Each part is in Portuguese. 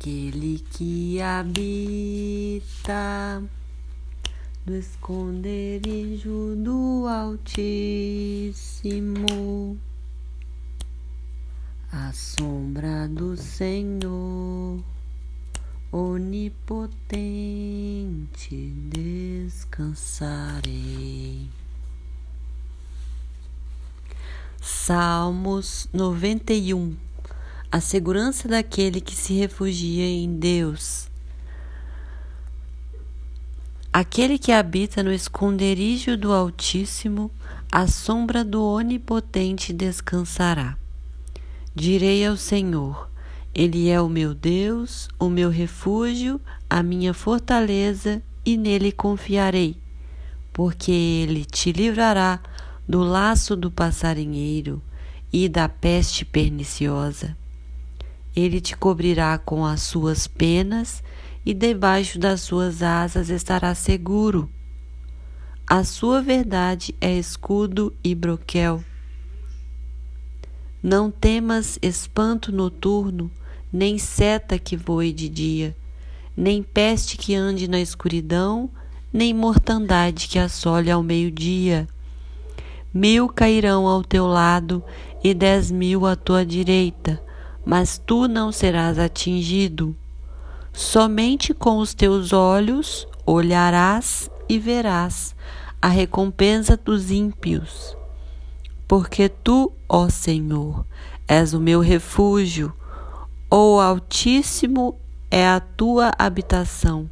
Aquele que habita no esconderijo do Altíssimo, a sombra do Senhor onipotente descansarei. Salmos 91 A segurança daquele que se refugia em Deus. Aquele que habita no esconderijo do Altíssimo, à sombra do Onipotente descansará. Direi ao Senhor: Ele é o meu Deus, o meu refúgio, a minha fortaleza, e nele confiarei, porque ele te livrará do laço do passarinheiro e da peste perniciosa. Ele te cobrirá com as suas penas e debaixo das suas asas estará seguro. A sua verdade é escudo e broquel. Não temas espanto noturno, nem seta que voe de dia, nem peste que ande na escuridão, nem mortandade que assole ao meio-dia. Mil cairão ao teu lado e dez mil à tua direita, mas tu não serás atingido. Somente com os teus olhos olharás e verás a recompensa dos ímpios. Porque tu, ó Senhor, és o meu refúgio, o Altíssimo é a tua habitação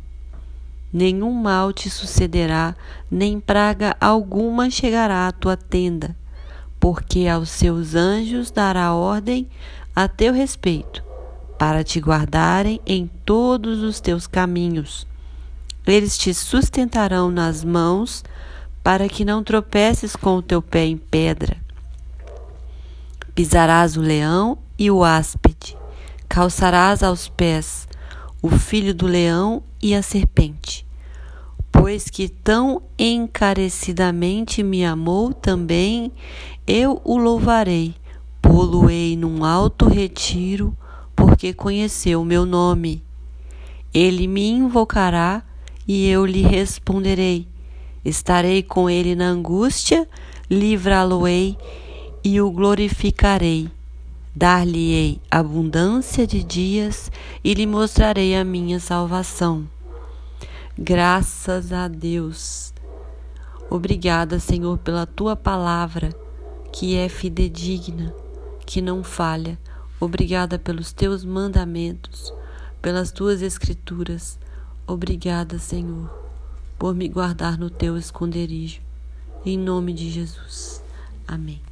nenhum mal te sucederá, nem praga alguma chegará à tua tenda, porque aos seus anjos dará ordem a teu respeito, para te guardarem em todos os teus caminhos. Eles te sustentarão nas mãos, para que não tropeces com o teu pé em pedra. Pisarás o leão e o áspide, calçarás aos pés o filho do leão e a serpente pois que tão encarecidamente me amou também, eu o louvarei, poluei num alto retiro, porque conheceu meu nome. Ele me invocará e eu lhe responderei. Estarei com ele na angústia, livrá-lo-ei e o glorificarei. Dar-lhe-ei abundância de dias e lhe mostrarei a minha salvação. Graças a Deus. Obrigada, Senhor, pela tua palavra, que é fidedigna, que não falha. Obrigada pelos teus mandamentos, pelas tuas escrituras. Obrigada, Senhor, por me guardar no teu esconderijo. Em nome de Jesus. Amém.